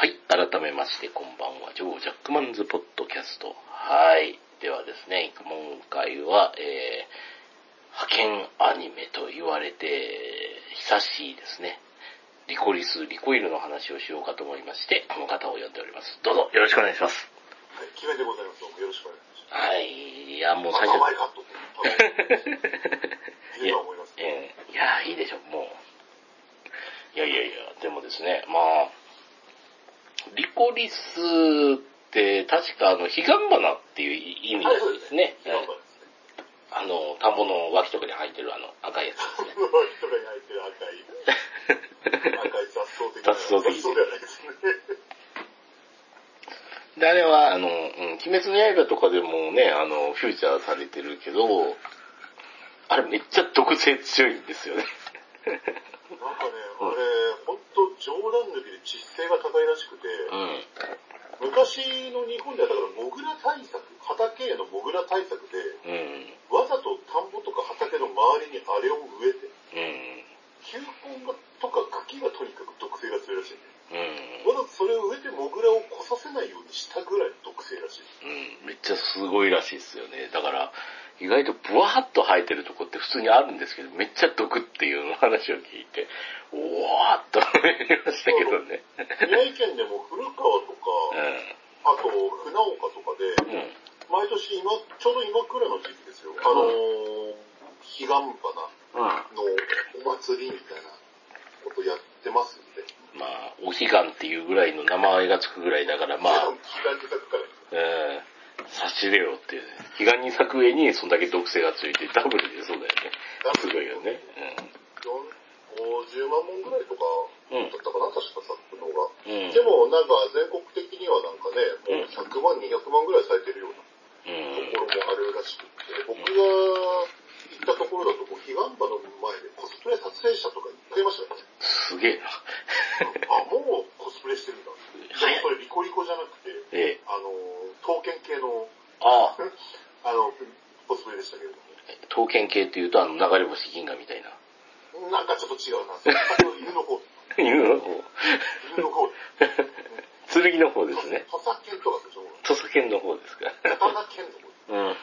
はい。改めまして、こんばんは。ジョー・ジャックマンズ・ポッドキャスト。はい。ではですね、今回は、えー、派遣アニメと言われて、久しいですね。リコリス、リコイルの話をしようかと思いまして、この方を呼んでおります。どうぞ、よろしくお願いします。はい、決めでございます。よろしくお願いします。はい。いや、もう最赤初。前カット いいと思います。えーいや、いいでしょ、もう。いやいやいや、でもですね、まあ、リコリスって、確かあの、彼岸花っていう意味なんですね。今からですね。あの、田んぼの脇とかに生えてるあの、赤いやつですね。この人が焼いてる赤い、赤い雑草的な。雑草的ないですね。で、あれは、あの、うん、鬼滅の刃とかでもね、あの、フューチャーされてるけど、あれめっちゃ毒性強いんですよね。なんかね、あれ、冗談抜きで窒性が高いらしくて、うん。昔の日本ではだからモグラ対策、畑へのモグラ対策で、うん。わざと田んぼとか畑の周りにあれを植えて、うん。球根がとか茎がとにかく毒性が強いらしいんだよ。うん。わざとそれを植えてモグラを来させないようにしたぐらいの毒性らしい。うん、めっちゃすごいらしいですよね。だから、意外とブワーッと生えてるとこって普通にあるんですけど、めっちゃ毒っていう話を聞いて、おわーっと思いましたけどね。宮城県でも古川とか、あと船岡とかで、うん。うん。毎年今、ちょうど今くらいの時期ですよ。あのー、彼岸花うん。のお祭りみたいなことやってますんで。まあ、お彼岸っていうぐらいの名前がつくぐらいだから、まあ、彼岸に咲くから。うん、差し入れよっていうね。彼岸に咲く上にそんだけ毒性がついてダブルでそうだよね。すごいよね。50万本ぐらいとかうん。うんだ。ったかな、確か咲くのが。うん。でもなんか全国的にはなんかね、もう100万、200万ぐらい咲いてるようなうん。ところもあるらしくて、僕が行ったところだと、もう彼岸花の前でコスプレ撮影者とかいっぱいいましたよね。すげえな。あ、もうコスプレしてるんだ。でもそれリコリコじゃなくて、ええ。あの、刀剣系の、ああ、あの、コスプレでしたけれど刀剣系っていうと、あの、流れ星銀違うな。犬の方、犬の方。犬の方、剣の方ですね。土佐剣とかでしょ。土佐剣の方ですか。刀剣の方。うん。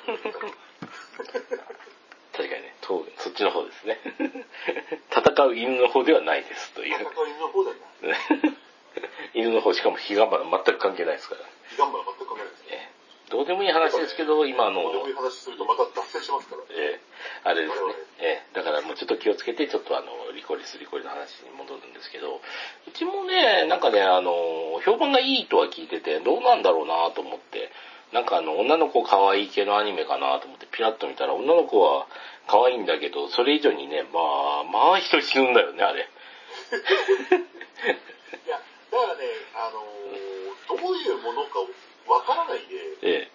確かにね、とそっちの方ですね。戦う犬の方ではないですという。戦う犬の方だよね。犬の方、しかも彼岸花全く関係ないですから。彼岸花全く考えないですね。ええどうでもいい話ですけど、今あの、どうでもいい話するとまた脱線しますから。ええあれですね。ええだからもうちょっと気をつけて、ちょっとあの、リコリス、リコリの話に戻るんですけど、うちもね、あの、評判がいいとは聞いてて、どうなんだろうなと思って、なんかあの、女の子可愛い系のアニメかなと思ってピラッと見たら、女の子は可愛いんだけど、それ以上にね、まあ、まあ人死ぬんだよね、あれ。いや、だからね、あのーどういうものかわからないでえ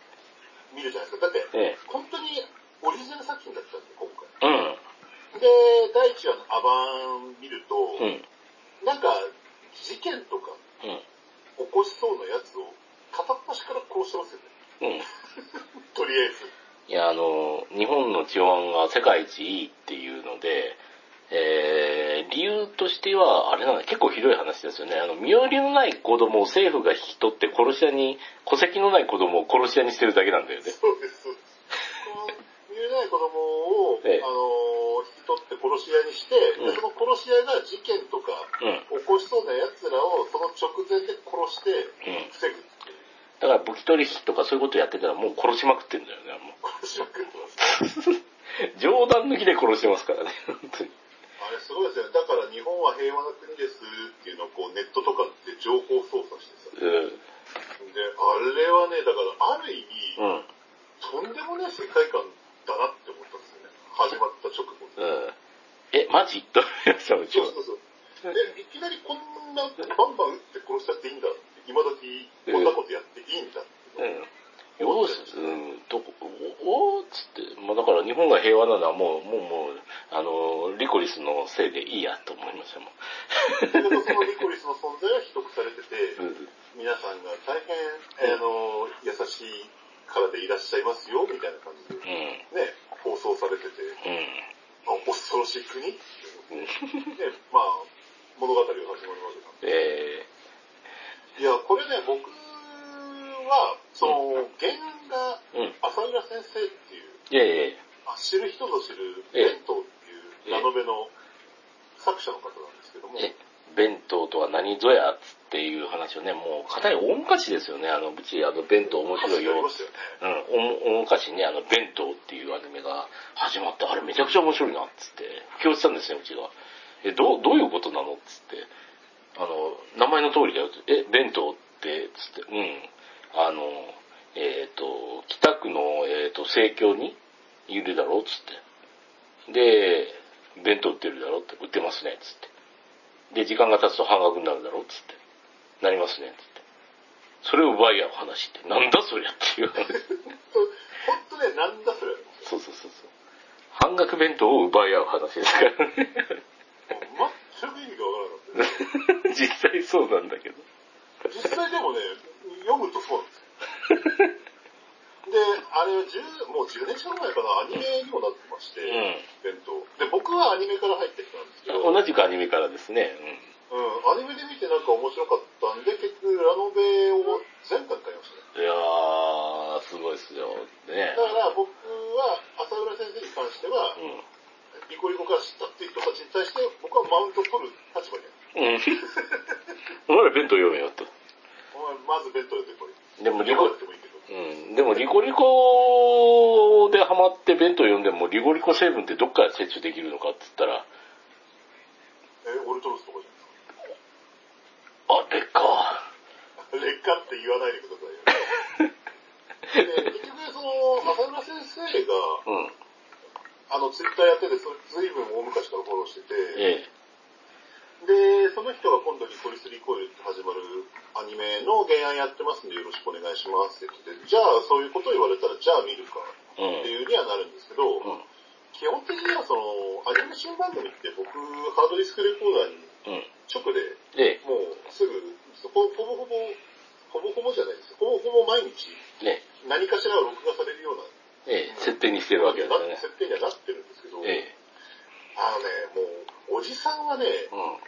見るじゃないですか。だって、え、え本当にオリジナル作品だったんで、今回。え、で、第一話のアバン見ると、うん、うん、なんか、事件とかうん、起こしそうなやつを片っ端から殺してますよね。うん。とりあえず。いや、あの、日本の治安が世界一いいっていうので、えー、理由としては、あれなんだ、結構ひどい話ですよね。あの、身寄りのない子供を政府が引き取って殺し屋に、戸籍のない子供を殺し屋にしてるだけなんだよね。そうです、そうです。このない子供を、ええあの取って殺し屋にして、でうんその殺し屋が事件とかうん、起こしそうな奴らをその直前で殺してうん。防ぐっていう。だから武器取引とかそういうことやってたらもう殺しまくってんだよね、も殺しまくってます。う。冗談抜きで殺してますからね、本当に。あれすごいですよね。だから日本は平和な国ですっていうのをこうネットとかで情報操作してさ。うん。で、あれはね、だからある意味、うん。とんでもない世界観だなって思。始まった直後に。うん。え、マジ？と思いました、うちは。そうそうそう。え、いきなりこんなバンバン撃って殺しちゃっていいんだって。今時こんなことやっていいんだって。うん。よし、うん、どこ、おおーっつって、まあだから日本が平和なのはもう、もう、もう、あの、リコリスのせいでいいやと思いましたもん。そのリコリスの存在は秘匿されてて、うん。皆さんが大変、あの、優しいからでいらっしゃいますよ、みたいな感じで、うん。ね、放送されてて、恐ろしい国 ね、まあ、物語が始まるわけなんで。えいや、これね、僕は、その、原案がうん。浅浦先生っていう、いやいやいや。あ知る人ぞ知る、ええ。弁当っていうラノベの作者の方なんですけども、え、弁当とは何ぞやっていう話をね、もう、かなり大昔ですよね。あの、うち、あの、弁当面白いよ。うん、お大昔ね、あの、弁当っていうアニメが始まって、あれめちゃくちゃ面白いな、っつって、布教したんですね、うちが。え、どう、どういうことなのっつって。あの、名前の通りだよ。え、弁当って、つって、うん。あの、えっ、と、北区の、えっ、と、生協にいるだろう、つって。で、弁当売ってるだろって、売ってますね、つって。で、時間が経つと半額になるだろつって。なりますね、つって。それを奪い合う話って、なんだそりゃっていう話。ほんと、ほんとね、なんだそれ。もそうそうそうそう。半額弁当を奪い合う話ですからね。う全く意味がわからなかった。実際そうなんだけど。実際でもね、読むとそうなんですよ。で、あれは10、もう10年近く前かな、アニメにもなってまして、弁当。で、僕はアニメから入ってきたんですけど、うん、同じくアニメからですね。アニメで見てなんか面白かったんで、結局ラノベを全巻買いましたね。うん。いやー、すごいっすよ。ねだから僕は、浅浦先生に関しては、うん。リコリコから知ったっていう人たちに対して、僕はマウント取る立場にある。うん。お前ら弁当読めよと。お前まず弁当でこい。でもリコ。うん。でもリコリコでハマって弁当読んでもリコリコ成分ってどっから摂取できるのかって言ったら、え、オルトロスとか？じあれか。ゃん。劣化って言わないでくださいよ。で結局、その、浅浦先生が、うん。あの、ツイッターやってて、そずいぶん大昔からフォローしてて、えで、その人が今度リコリスリコイルって始まるアニメの原案やってますんでよろしくお願いしますって言ってて、じゃあそういうことを言われたら、じゃあ見るかえ。っていうにはなるんですけど、うん。基本的にはその、アニメ新番組って僕、ハードディスクレコーダーにうん。直でえもうすぐ、ほほぼほぼ、ほぼほぼじゃないです。ほぼほぼ毎日え。ね。何かしらが録画されるようなええ。設定にしてるわけですよね。設定にはなってるんですけど、ええ。あのね、もう、おじさんはね、うん。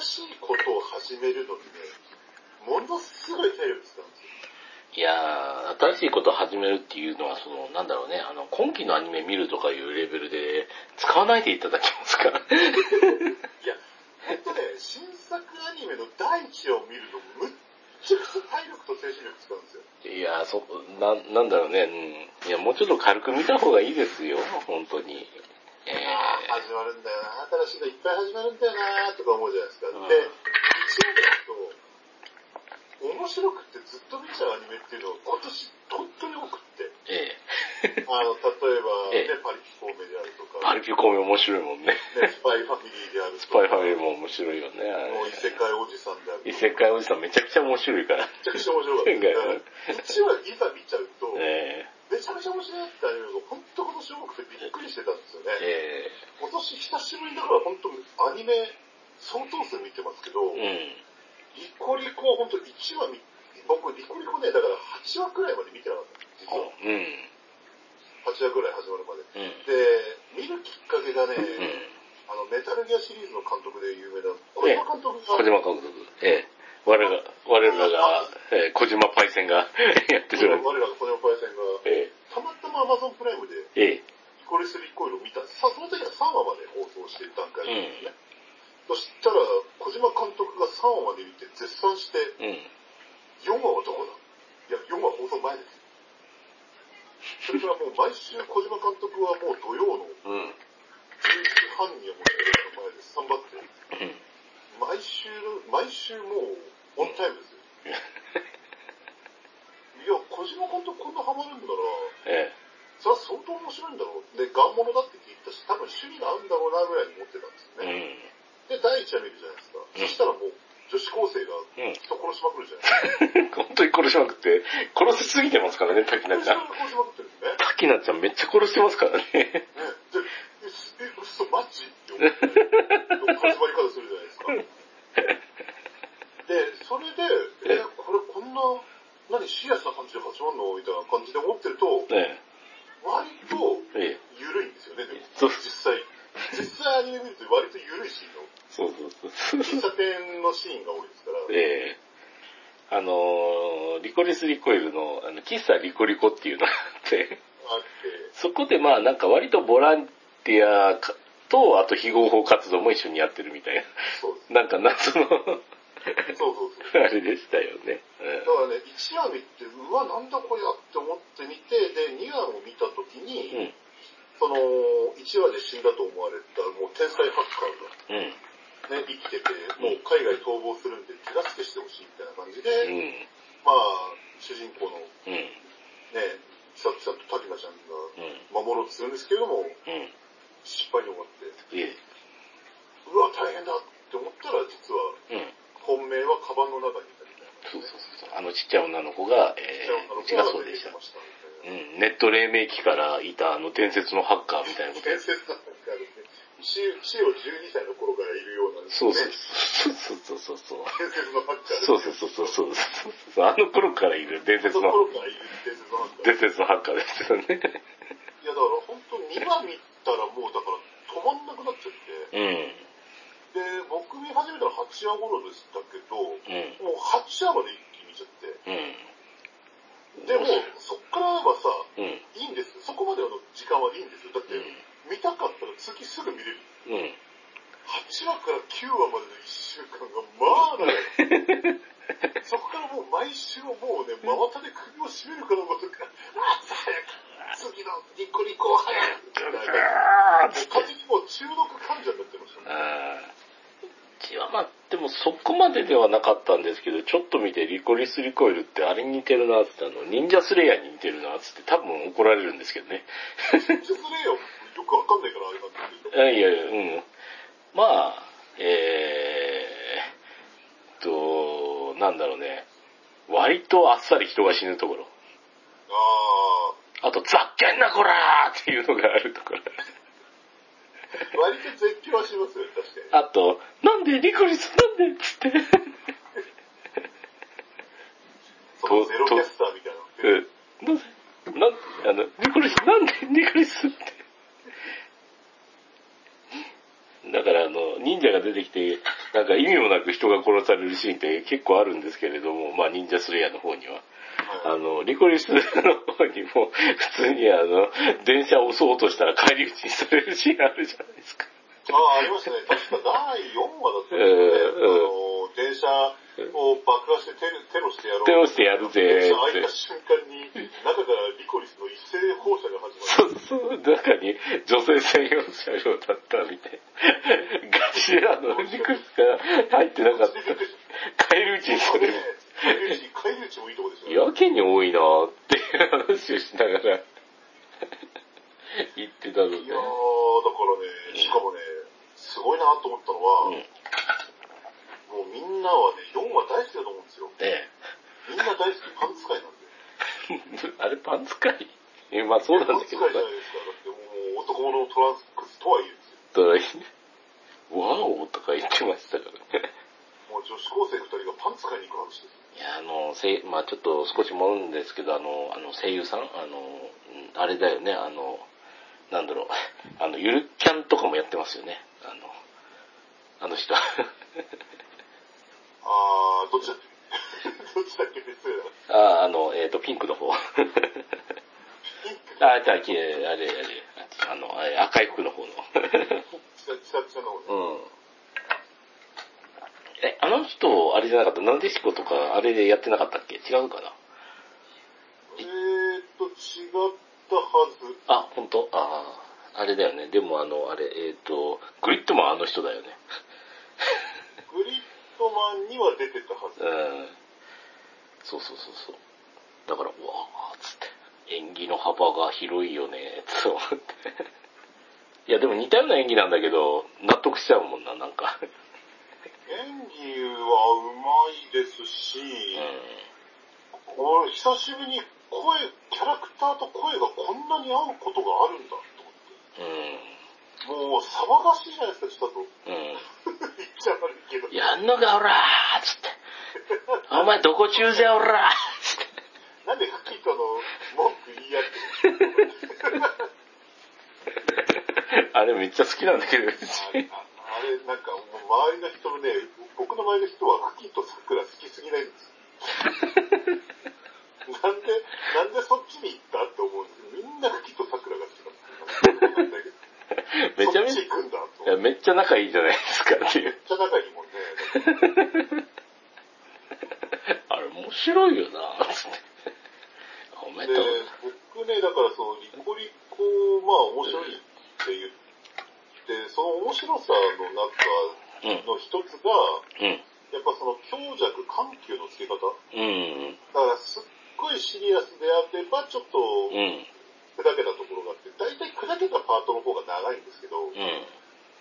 新しいことを始めるのにね、ものすごい体力使うんですよ。いやー、新しいことを始めるっていうのは、その、なんだろうね、あの、今期のアニメ見るとかいうレベルで、使わないでいただけますか？いや、ほんとね、新作アニメの第一話を見るの、むっちゃくちゃ体力と精神力使うんですよ。いやー、そ、な、なんだろうね、うん。いや、もうちょっと軽く見た方がいいですよ、本当に。えああ、始まるんだよな、新しいのいっぱい始まるんだよな、とか思うじゃないですか。うんで、1話でと、面白くてずっと見ちゃうアニメっていうのが今年本当に多くって。ー、え あの、例えば、ええね、パリピ孔明であるとー、か、パリピコメ面白いもんね。ね、スパイファミリーであるとか、スパイファミリーも面白いよね。もう異世界おじさんであるとか、異世界おじさんめちゃくちゃ面白いから。めちゃくちゃ面白かったね1話いざ見ちゃうと、えめちゃめちゃ面白いってアニメが本当今年多くてびっくりしてたんですよー、ね。え今年久しぶりにだから本当アニメ相当数見てますけど、ー、うん。リコリコは本当1話見、僕リコリコね、だから8話くらいまで見てなかった。実は。うん。8話くらい始まるまで。うん。で、見るきっかけがね、うん。あの、メタルギアシリーズの監督で有名な小島監督が、小島監督。ええ。我らが、我らが、えー、小島パイセンが やってる。我らが小島パイセンが、えたまたま Amazon プライムでえ。ええ。リコリスリコイルを見た。さその時は3話まで放送していた段階んですね。そしたら、小島監督が3話まで見て絶賛して、うん。4話はどこだ？いや、4話放送前です。それからもう毎週小島監督はもう土曜のうん。11時半にはもうテレビの前でスタンバって、うん。毎週、毎週もうオンタイムですよ。いや、小島監督こんなハマるんだら、えそれは相当面白いんだろう。で、ガンモノだって聞いたし、多分趣味が合うんだろうなぐらいに思ってたんですよえ。ね。で、うん。第一話見るじゃないですか。うんそしたらもう、女子高生がうん。人殺しまくるじゃないですか。本当に殺しまくって、殺しすぎてますからね、滝菜ちゃん。殺しまくってるんですね。滝菜ちゃんめっちゃ殺してますからね。ね、で、え、すえ嘘、マジ？って思って、始まり方するじゃないですか。で、それで、え、これこんな、何、シリアスな感じで始まるの？みたいな感じで思ってると、ね割と。緩いんですよね、でも。実際。実際アニメ見ると割と緩いシーンが。そうそうそう。喫茶店のシーンが多いですから。ええ。ああの、リコリスリコイルの、あの、喫茶リコリコっていうのがあって、あって、そこでまあなんか割とボランティアかと、あと非合法活動も一緒にやってるみたいな。なんか謎の、そうそうそう。あれでしたよね。だからね、1話見て、うわ、なんだこりゃって思って見て、で、2話を見たときに、うん。うん。その、1話で死んだと思われた、もう天才ハッカーうん。がね、生きてて、もう海外逃亡するんで手助けしてほしいみたいな感じで、うん。まあ、主人公のうん。ね、千里ちゃんと滝菜ちゃんうん。が守ろうとするんですけれども、うん。失敗に終わって。うわ、大変だって思ったら、実は、うん。本命はカバンの中にいたみたいな。そうそうそう。あのちっちゃい女の子が、えー、うちがそうでした。うん。ネット黎明期からいたあの伝説のハッカーみたいなこと伝説なんですかね。死死を12歳の頃からいるような、ね、そうそうそうそうそうそう。伝説のハッカーそうそうそうそうそうそう。あの頃からいる伝説そのの、頃からいる伝説のハッカー。伝説のハッカーですよね。いや、だから本当2話見たらもうだから止まんなくなっちゃって、うん。で、僕見始めたら8話頃でしたけど、もうん。う8話まで一気に見ちゃって、うん。でも、そっからはさ、うん。いいんですよ。そこまでの時間はいいんですよ。だって、見たかったら次すぐ見れる。うん。うん。8話から9話までの1週間が、まあ長い。そこからもう毎週もうね、真綿で首を絞めるかどうかとか、あ朝早く、次のニコニコ早く、みたいな。にもう中毒患者になってましたね。ちはまあ、でもそこまでではなかったんですけど、ちょっと見てリコリスリコイルってあれに似てるなって言ったの、忍者スレイヤーに似てるなってって多分怒られるんですけどね。ジェスレイヤーいやいやうん。まあ、えーっと、なんだろうね。割とあっさり人が死ぬところ。ああと、ざっけんなこらーっていうのがあるところ。あ、割と絶叫はしますよね、確かに。あと、なんでリコリスなんでっつって。そのゼロキャスターみたいな。うん。なん、あの、リコリス、なんでリコリスって。だからあの、忍者が出てきて、なんか意味もなく人が殺されるシーンって結構あるんですけれども、まあ忍者スレイヤーの方には。あはいの、リコリスの方にも、普通にあの、電車を押そうとしたら帰り討ちにされるシーンあるじゃないですか。ああ、ありましたね。確か第4話だったんですよね。あの、電車を爆破してテロテロしてやろう。テロしてやるぜ開いた瞬間に、中からリコリスの一斉放射が始まる。そうそう、中に女性専用車両だったみたいな。ガチであの、リコリスが入ってなかった。帰り討ちにされる。帰り討ち、帰り討ちもいいとこですよね。やけに多いなーっていう話をしながら 言ってたので。いやー、だからね、しかもね、すごいなと思ったのは、うん。もうみんなはね、4話大好きだと思うんですよ。えみんな大好きパンツ界なんで。え。あれパンツかい？えまあそうなんパンツだけどさ界じゃないですか。だってもう男物のトランクスとはいえですよ。ただワオとか言ってましたからね。もう女子高生2人がパンツ買いに行く話ですよ。いや、あの、せいまあちょっと少し戻るんですけど、あの、あの声優さん、あの、うんあれだよね、あの、なんだろう、あの、ゆるキャンとかもやってますよね。あの、あの人。あー、どっちだっけ？どっちだっけ？別に。あ、あの、えっ、と、ピンクの方。あ、ピンク？じゃあ、きれいあれ、あれ、あの、あれ赤い服の方の。ちさちさの方ね。うん。え、あの人、あれじゃなかった、なでしことか、あれでやってなかったっけ？違うかな？えーっと、違ったはず。あ、本当？ああ、あれだよね。でもあの、あれ、えっ、と、グリッドマンあの人だよね。グリッドマンには出てたはず。うん。そうそうそうそう。だから、うわーっつって。演技の幅が広いよね、つ思って。いや、でも似たような演技なんだけど、納得しちゃうもんな、なんか。演技はうまいですし、う俺久しぶりに声、キャラクターと声がこんなに合うことがあるんだと思ん。って。もう騒がしいじゃないですか、ちょっと。うん。言っちゃ悪いけど。やんのか、おらーつって。お前どこ中ぜ、おらーつって。なんでフキとの文句言い合ってるあれめっちゃ好きなんだけど、あれなんか、周りの人もね、僕の周りの人はフキと桜好きすぎないんですよ。なんで、なんでそっちに行ったって思うんですよ。みんなフキと桜が好きなんですよ。めっちゃ仲いいじゃないですかっていう。めっちゃ仲いいもんね。あれ面白いよなつって。おめでとう。僕ね、だからそのリコリコ、まあ面白いって言って、その面白さの中の一つが、うん、やっぱその強弱緩急のつけ方。うん、だからすっごいシリアスであれば、ちょっと、砕けたところがあって、大体砕けたパートの方が長いんですけど、うん、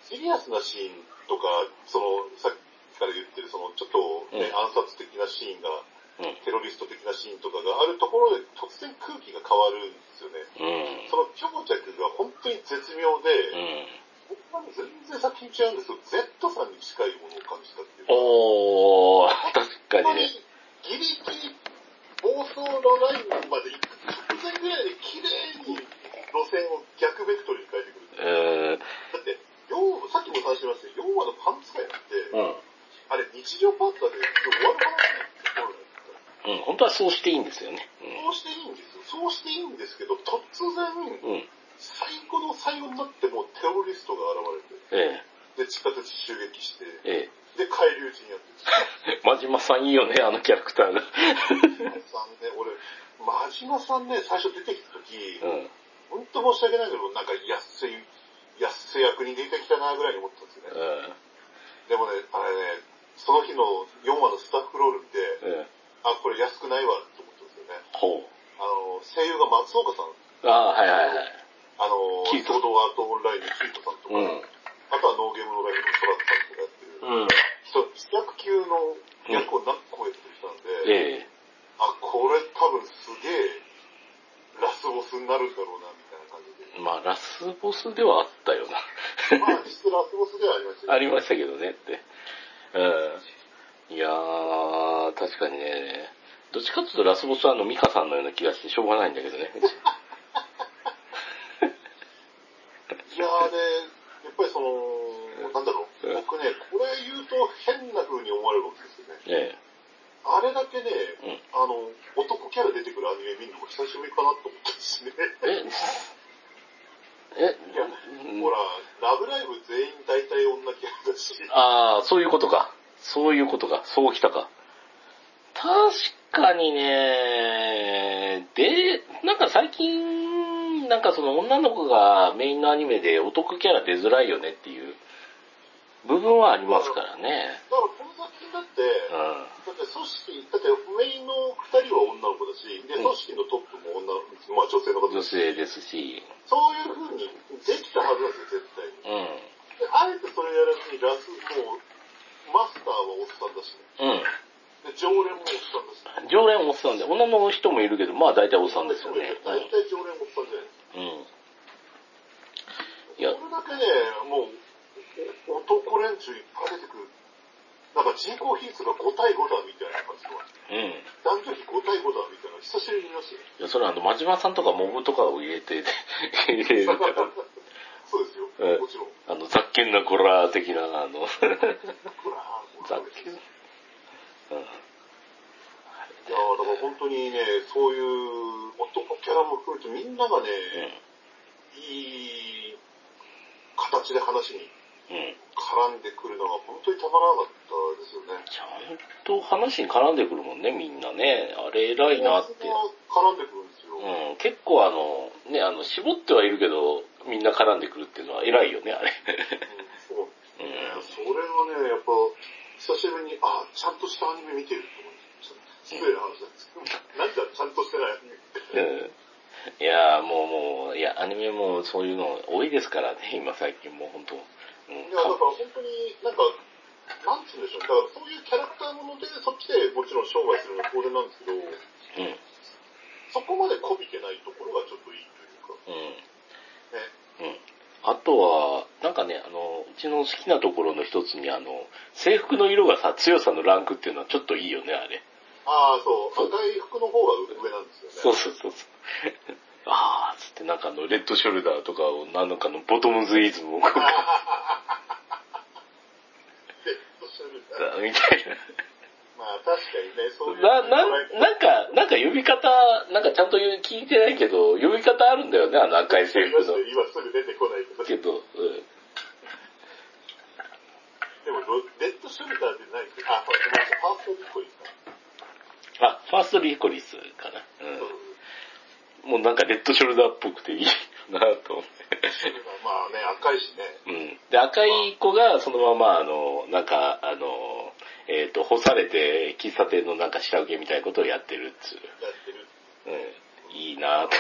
シリアスなシーンとか、その、さっきから言ってる、その、ちょっとね、暗殺的なシーンが、テロリスト的なシーンとかがあるところで突然空気が変わるんですよね。その強弱が本当に絶妙で、僕は全然作品違うんですけど、Z さんに近いものを感じたっていうか。おー、確かにね。ギリギリ暴走のラインまで行く直前ぐらいで綺麗に路線を逆ベクトルに変えてくる。えー、だって、さっきも話しましたけど、4話のパンツ会なんて、うん、あれ日常パートだけで終わる話なんですよ、うん、本当はそうしていいんですよね。うん、そうしていいんですよ。そうしていいんですけど、突然、うん最後の最後になってもテロリストが現れて、ええ、で、地下鉄襲撃して、ええ、で、海流人やってる。真島さんいいよね、あのキャラクターが。真島さんね、俺、真島さんね、最初出てきた時、うん、本当申し訳ないけど、なんか安い、安役に出てきたなぐらいに思ったんですよね。うん、でもね、あれね、その日の4話のスタッフロール見て、うん、あ、これ安くないわって思ったんですよね。ほう。あの、声優が松岡さん。ああ、はいはいはい。あの、キートソードアートオンラインのキートさんとか、うん、あとはノーゲームのライブのソラッさんとかやってる、うん、人、自宅級の役を何個やってる人なんで、うん、あ、これ多分すげえ、ボスになるんだろうな、みたいな感じで。まあ、ラスボスではあったよな。まあ、実質ラスボスではありましたけど、ね、ありましたけどねって。うん。いやー、確かにね、どっちかっていうとラスボスはあのミカさんのような気がしてしょうがないんだけどね。いやーね、やっぱりその、なんだろう、僕ね、これ言うと変な風に思われるわけですよね。ええ、あれだけね、うん、あの、男キャラ出てくるアニメ見るのも久しぶりかなと思ったんですね。え？え？いや、ほら、ラブライブ全員大体女キャラだし。ああ、そういうことか。そういうことか。そうきたか。確かにね、で、なんか最近なんかその女の子がメインのアニメでお得キャラ出づらいよねっていう部分はありますからね。だからこの作品だって、うん、だって組織、だってメインの二人は女の子だし、で、組織のトップも女まあ女性の方女性ですし。そういう風にできたはずなんですよ、絶対に。うん。で、あえてそれやらずにラス、もう、マスターはおっさんだし、ね。うん。常連もおっさんです、ね。常連おっさんで、女の人もいるけど、まあ大体おっさんですよね。大体常連おっさんじゃないですか。うん。いや。これだけね、もう、男連中いっぱい出てくる。なんか人口比率が5対5だみたいな感じの。うん。男女比5対5だみたいな久しぶりに見ましたよ。いや、それはあの、真島さんとかモブとかを入れて、入れるから。そうですよ。えもちろん。あの、雑見なコラー的な、あの、雑見。うん。いやだから本当にね、そういう男キャラも含めてみんながね、うん、いい形で話に絡んでくるのが本当にたまらなかったですよね。ちゃんと話に絡んでくるもんね、みんなね。あれ偉いなって。絡んでくるんですよ。うん、結構あの、ね、あの、絞ってはいるけど、みんな絡んでくるっていうのは偉いよね、あれ。うん、そう。うん、それがね、やっぱ、久しぶりに、あ、ちゃんとしたアニメ見てると思って。失礼な話なんですけど、なんかちゃんとしてない。うんいやもうもう、いや、アニメもそういうの多いですからね、今最近もう本当。うん、いや、だから本当になんか、なんつうんでしょう、だからそういうキャラクターもので、そっちでもちろん商売するのは当然なんですけど、うん、そこまでこびてないところがちょっといいというか、うん。ね。うん。あとは、なんかね、あの、うちの好きなところの一つに、あの、制服の色がさ、強さのランクっていうのはちょっといいよね、あれ。ああ、そう。赤い服の方が上なんですよね。そうそうそうそう。ああ、つってなんかあの、レッドショルダーとかを、なんかのボトムズイズムをこう。レッドショルダー。みたいな。まあ確かにね、そういう。な、な、なんか、なんか呼び方、なんかちゃんと聞いてないけど、呼び方あるんだよね、あの赤い制服の。今すぐ出てこないけど。けど、うん。でも、レッドショルダーでないあ、ファーストリコリスか。あ、ファーストリコリスかな。うん。もうなんかレッドショルダーっぽくていいなと思って。まあね、赤いしね。うん。で、赤い子がそのまま、あの、なんか、あの、えっ、ー、と、干されて、喫茶店のなんか下請けみたいなことをやってるっつう。やってる。うん。いいなぁと。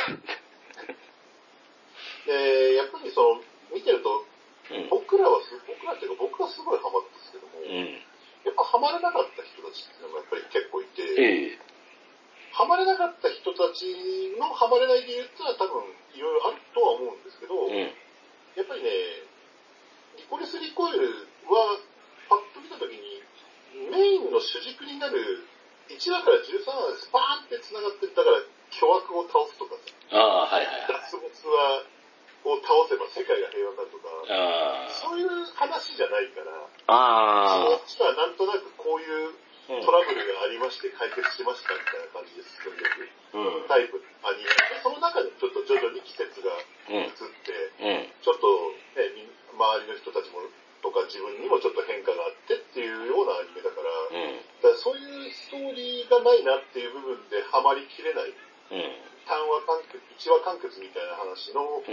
で、やっぱりその、見てると、うん、僕らはす、僕らっていうか僕はすごいハマったんですけども、うん、やっぱハマれなかった人たちっていうのがやっぱり結構いて、ええ、ハマれなかった人たちのハマれない理由ってのは多分いろいろあるとは思うんですけど、うん、やっぱりね、リコリス・リコイルはパッと見たときにメインの主軸になる1話から13話でスパーンって繋がってだから巨悪を倒すとかああ、はいはい。脱没はを倒せば世界が平和になるとか、そういう話じゃないから、あそっちはなんとなくこういうトラブルがありまして解決しましたみたいな感じで進んでいくタイプ、アニメ。その中でちょっと徐々に季節が移って、ちょっと、ね、周りの人たちもとか自分にもちょっと変化があってっていうようなアニメだから、だからそういうストーリーがないなっていう部分でハマりきれない。単話完結、一話完結みたいな話の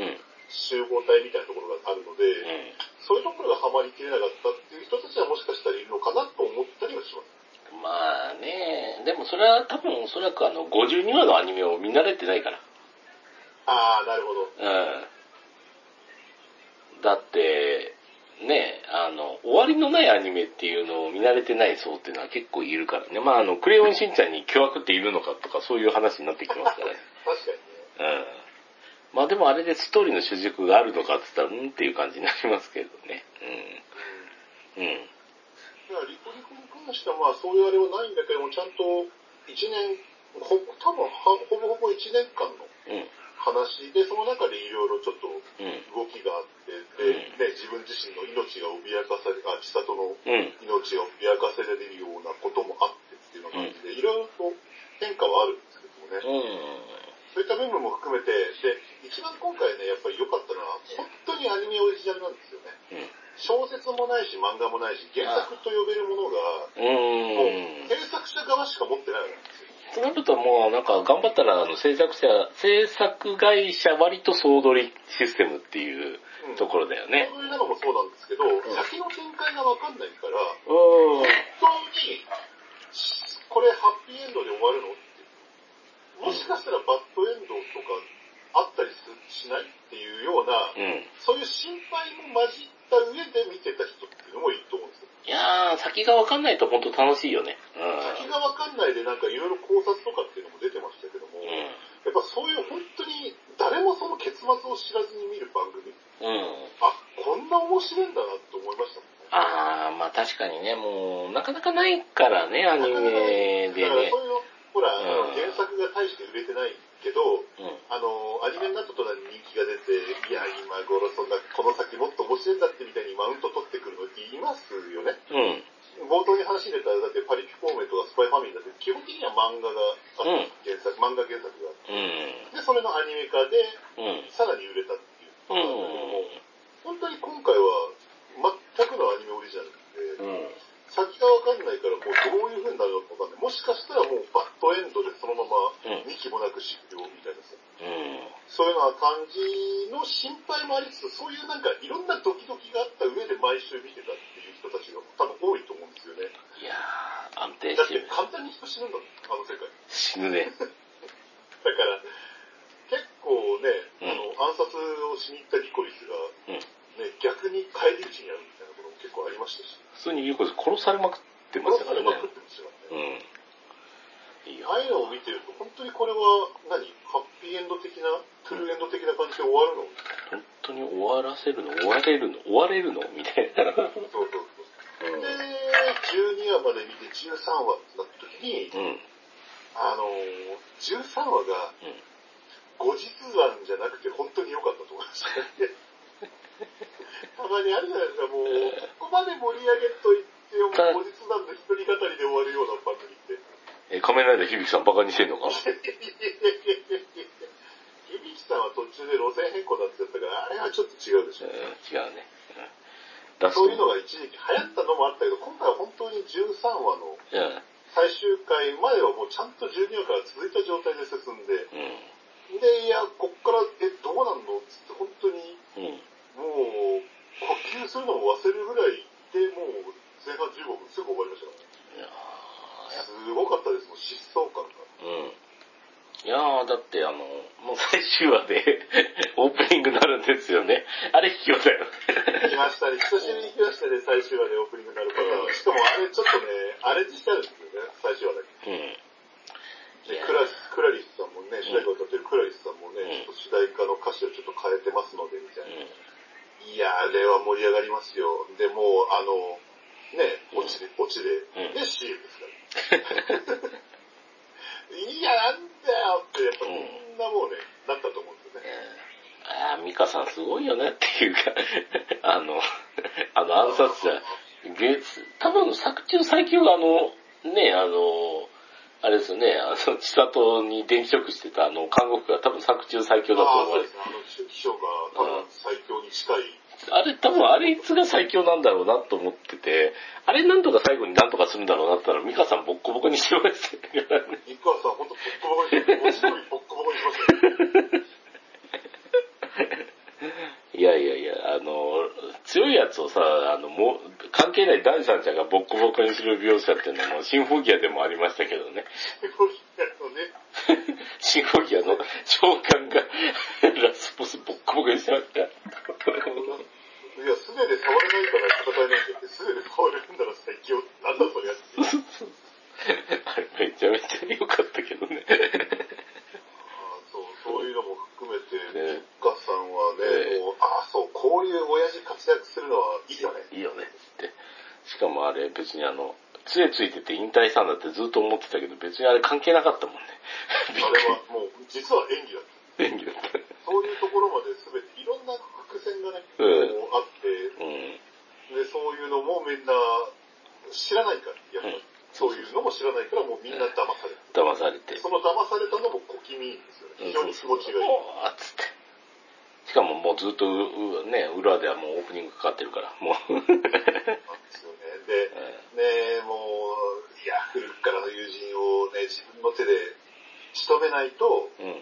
集合体みたいなところがあるので、うん、そういうところがハマりきれなかったっていう人たちはもしかしたらいるのかなと思ったりはします。まあね、でもそれは多分おそらくあの52話のアニメを見慣れてないから。ああ、なるほど。うん。だって、ね、あの、終わりのないアニメっていうのを見慣れてない層っていうのは結構いるからね。まああの、クレヨンしんちゃんに巨悪っているのかとかそういう話になってきますからね。確かにね。うん。まあでもあれでストーリーの主軸があるのかって言ったら、うんっていう感じになりますけどね。うん。うん。してはまあそういうあれはないんだけども、ちゃんと1年、ほ多分ほぼほぼ1年間の話で、その中でいろいろちょっと動きがあって、で、ね、自分自身の命が脅かされ、あ、千里の命が脅かされるようなこともあってっていうような感じで、いろいろと変化はあるんですけどもね。うん。そういった部分も含めて、で、一番今回ね、やっぱり良かったのは、本当にアニメオリジナルなんですよ小説もないし、漫画もないし、原作と呼べるものが、もう、制作者側しか持ってないわけですよ。となるともうなんか頑張ったらあの制作者、制作会社割と総取りシステムっていうところだよね。総取りなのもそうなんですけど、うん、先の展開がわかんないから、本当に、これハッピーエンドで終わるのもしかしたらバッドエンドとかあったりしないっていうような、うん、そういう心配も混じった上で見てた人っていうのもいいと思うんですよ。いやー、先がわかんないと本当楽しいよね。うん、先がわかんないでなんかいろいろ考察とかっていうのも出てましたけども、うん、やっぱそういう本当に誰もその結末を知らずに見る番組、うん、あ、こんな面白いんだなって思いましたもんね。あー、まあ確かにね、もう、なかなかないからね、アニメでね。そういうのほら、うん、原作が大して売れてないけど、うん、あの、アニメになった途端に人気が出て、いや、今頃そんな、この先漫画があっ原作、漫画原作があって、で、それのアニメ化で、さらに売れたっていう。ところなんだけども、本当に今回は、全くのアニメオリジナルで、先がわかんないから、もうどういう風になるのかわかんない。もしかしたらもうバッドエンドでそのまま2期もなく終了みたいなさ、うん、そういうような感じの心配もありつつ、そういうなんかいろんなドキドキがあった上で毎週見てたっていう人たちが多分多いと思うんですよね。いやだって簡単に人死ぬんだもん、あの世界。死ぬね。だから、結構ね、あの、暗殺をしに行ったリコリスが、うんね、逆に帰り討ちにあるみたいなことも結構ありましたし。普通にゆうこ殺されまくってましたからね。殺されまくってましたからね。うん。ああいうのを見てると、本当にこれは何、ハッピーエンド的な、トゥルーエンド的な感じで終わるの？本当に終わらせるの？終われるの？終われるの？みたいな。そう。うん、で、12話まで見て13話ってなった時に、うん、あのー、13話が、後日談じゃなくて本当に良かったと思いましたね。たまにあるじゃないですか、もう、ここまで盛り上げといて、後日談の一人語りで終わるような番組って。え、仮面ライダー響さんバカにしてんのか 響さんは途中で路線変更だって言ったから、あれはちょっと違うでしょ。うん、違うね。そういうのが一時期流行ったのもあったけど、今回は本当に13話の最終回まではもうちゃんと12話から続いた状態で進んで、うん、で、いや、こっから、え、どうなんのつって本当に、もう、呼吸するのも忘れるぐらいでもう前半15分すぐ終わりましたからね。すごかったです、もう疾走感が。うん。いやー、だってあの、もう最終話で オープニングになるんですよね。あれ卑怯だよ。来ましたね。久しぶりに来ましたね、最終話でオープニングになるパターン。しかもあれちょっとね、アレンジしてあるんですよね、最終話だけ。うん。でクラクラリスさんもね、主題歌を歌ってるクラリスさんもね、うん、ちょっと主題歌の歌詞をちょっと変えてますので、みたいな。うん、いやあれは盛り上がりますよ。で、もう、あの、ね、落ちで、落ちで、で、CM ですから。いや、なんだよって、やっぱみんなもうね、なったと思うんですよね。ああ、ミカさんすごいよねっていうかあの、あの暗殺者、月、多分作あの、ね、あの、あれですよね、あの、千里に電気食してたあの、看護婦が多分作中最強だと思う。あそうですね、あの、秘書が多分最強に近い。あれ多分あれいつが最強なんだろうなと思ってて、あれなんとか最後になんとかするんだろうなったら、ミカさんボッコボコにしてましたよね。ミカさんほんとボッコボコにして、文字通りボッコボコにしましたよ。いやいやいや、あの、強いやつをさ、あの、もう、関係ない第三者がボッコボコにする描写っていうのも、シンフォギアでもありましたけどね。シンフォギアのね。シンフォギアの長官がラスボスボッコボコにしてました。いや、素手で触れないから戦えないんだって、素手で触れるんだら最強、なんだそりゃって。あれめちゃめちゃ良かったけどね。あそう、そういうのも含めて、ね、ガさんはね、ねもう、ああ、そう、こういう親父活躍するのはいいよね。いいよねって。あれ別にあの、杖ついてて引退したんだってずっと思ってたけど、別にあれ関係なかったもんね。あれはもう、実は演技だった。演技だった。そういうところまで全て、いろんな伏線がね、うん、あって、うん、で、そういうのもみんな知らないから、やっぱ、うん、そういうのも知らないから、もうみんな騙されて。騙されて。その騙されたのも小気味いいんですよね。非常に気持ちがいい。あっつって。しかももうずっと、ね、裏ではもうオープニングかかってるから、もう。なんですよね。で、ね、もう、いや、古くからの友人をね、自分の手で仕留めないと、うん、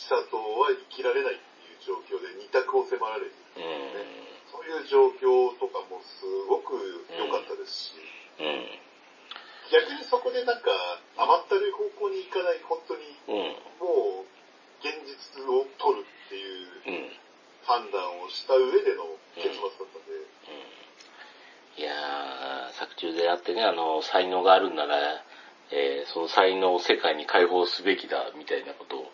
千里は生きられない状況で二択を迫られている、ね、そういう状況とかもすごく良かったですし、うん、逆にそこでなんか甘ったるい方向に行かない本当に、もう現実を取るっていう判断をした上での結末だったんで、いやー、作中であってね、あの、才能があるんなら、えー、その才能を世界に解放すべきだ、みたいなことを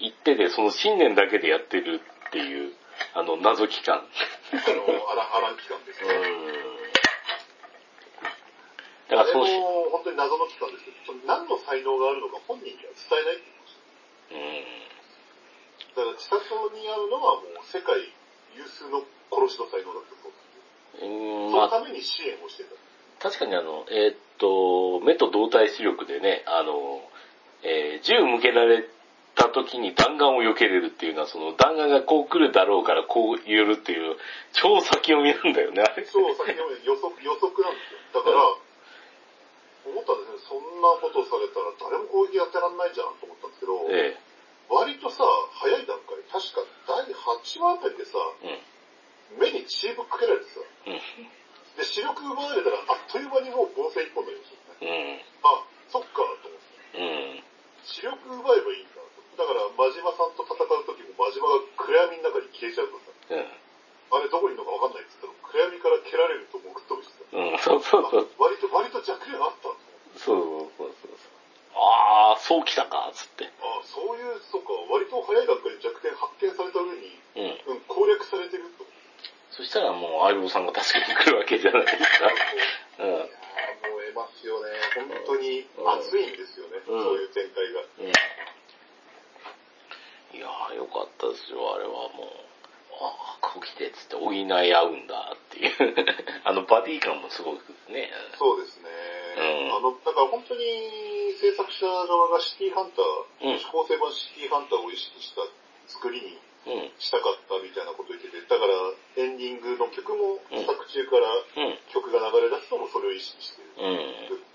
言ってで、その信念だけでやってるっていう、あの、謎期間。あの、アラ、ン期間ですね。うん。だからその、本当に謎の期間ですけど、何の才能があるのか本人には伝えないって言いました。うん。だから、千里に会うのはもう世界有数の殺しの才能だったそうです。うん、そのために支援をしてた。確かにあの、えー、っと、目と動体視力でね、あの、えー、銃向けられた時に弾丸を避けれるっていうのは、その弾丸がこう来るだろうからこう言えるっていう、超先読みなんだよね、あれ。超先読み、予測、予測なんですよ。だから、思ったんですね、そんなことされたら誰も攻撃やってらんないじゃんと思ったんですけど、ええ、割とさ、早い段階、確か第8話あたりでさ、うん、目に血ぶっかけられてさ、うん、で、視力奪われたらあっという間にもう合成一本になりましたね。うん、あ、そっか、と思って。うん視力奪えばいいんだ。だから、真島さんと戦う時も真島が暗闇の中に消えちゃうとさ、うん、あれどこにいるのか分かんないって言ったら、暗闇から蹴られるともっ飛ぶしさ、うん、そうそうそう。割と、割と弱点あったそうそうそうそう。ああ、そうきたか、つって。ああ、そういう、そうか、割と早い段階で弱点発見された上に、うん、うん、攻略されてると。そしたらもう相棒さんが助けに来るわけじゃないですか。うん。もう得ますよね。本当に熱いんですよね、うん、そういう展開が。うんいやーよかったですよ、あれはもう。ああ、こう来てっつって補い合うんだっていう あのバディ感もすごくね。そうですね。うん、あの、だから本当に制作者側がシティハンター、うん、指向性版シティハンターを意識した作りにしたかったみたいなこと言ってて、だからエンディングの曲も作中から曲が流れ出すのもそれを意識してる。うん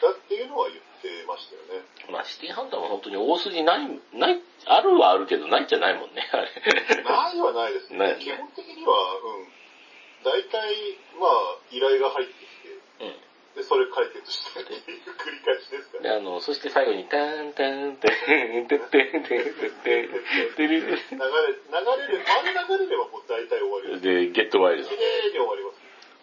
だっていうのは言ってましたよね。まあ、シティハンターは本当に大筋ない、ない、あるはあるけど、ないじゃないもんね、あれ。ないはないですね。基本的には、うん。大体、まあ、依頼が入ってきで、それ解決してっていう繰り返しですから、ね。で、あの、そして最後に、タンタンタン、タンタンタン、タンタンタン、流れ、流れる、あれ流れればもう大体終わります。で、ゲットワイルド。綺麗に終わります。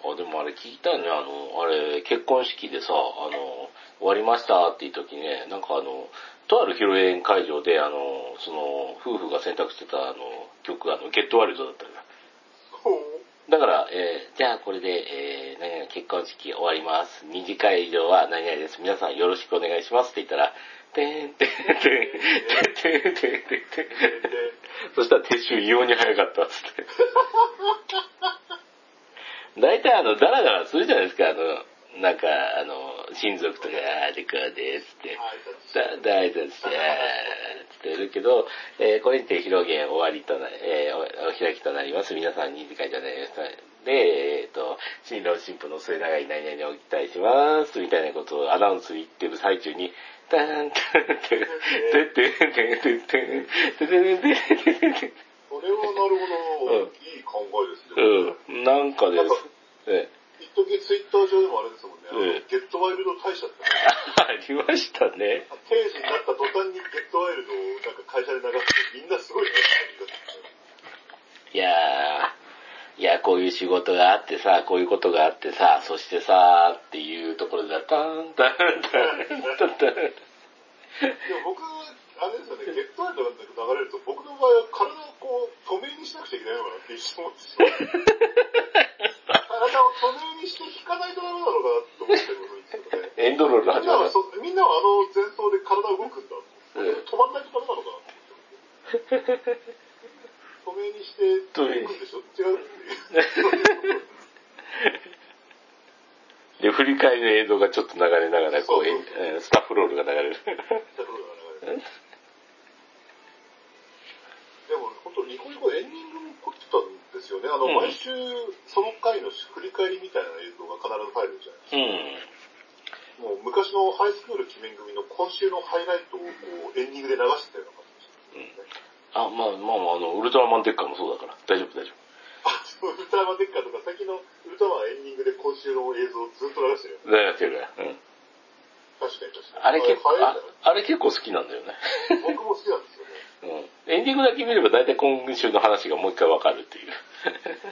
あ、でもあれ聞いたね、あの、あれ、結婚式でさ、あの、終わりましたっていう時ね、なんかあの、とある披露宴会場で、あの、その、夫婦が選択してたあの、曲、あの、ゲットワイルドだったんだ。から、えー、じゃあこれで、えー、何々結婚式終わります。2次会以上は何々です。皆さんよろしくお願いしますって言ったら、てんてんてん、てんてんてんてんてん。そしたら撤収異様に早かったっつって。大体あの、ダラダラするじゃないですか、あの、なんか、あの、親族とか、あーでこうですって、大丈夫して、って言るけど、えー、これにて披露宴終わりとな、えー、お開きとなります。皆さん2次会じゃないですか。で、えっ、ー、と、新郎新婦の末永い何々を期待します、みたいなことをアナウンス言ってる最中に、タンタンタン、テッテンテンテンテンテン、テンテンテンテンテン。それはなるほど、いい考えですね。うん、なんかです。ええ一時ツイッター上でもあれですもんね、うん、ゲットワイルド大社って。ありましたね。定時になった途端にゲットワイルドをなんか会社で流してみんなすごいいやー、いや、こういう仕事があってさ、こういうことがあってさ、そしてさ、っていうところで、タンタンタンタンタン。でも僕、あれですよね、ゲットワイルドが流れると、僕の場合は体をこう、止めにしなくちゃいけないのかなって一瞬思ってしまう。体を止めにして弾かないとダメなのかなって思ってるんですけどね。エンドロール始まる。みんなはあの前奏で体動くんだ。うん、止まんないとダメなのかなって止めにして止めにくんでしょ違う で、振り返りの映像がちょっと流れながら、こう、スタッフロールが流れる。スタッフロールが流れる。でも、本当ニコニコエンディングも凝ってたんですよね。あの、うん、毎週、その回の振り返りみたいな映像が必ず入るじゃないですか。うん、もう昔のハイスクール記念組の今週のハイライトをこうエンディングで流してたような感じでした、ね。うん、あ、まあまあまあ、あの、ウルトラマンデッカーもそうだから、大丈夫大丈夫。あ、ウルトラマンデッカーとか、最近のウルトラマンエンディングで今週の映像をずっと流してるよ、ね。流してるね。うん。確かに確かに。あれ結構、ああれ結構好きなんだよね。僕も好きなんですよね。うん。エンディングだけ見れば大体今週の話がもう一回わかるっていう。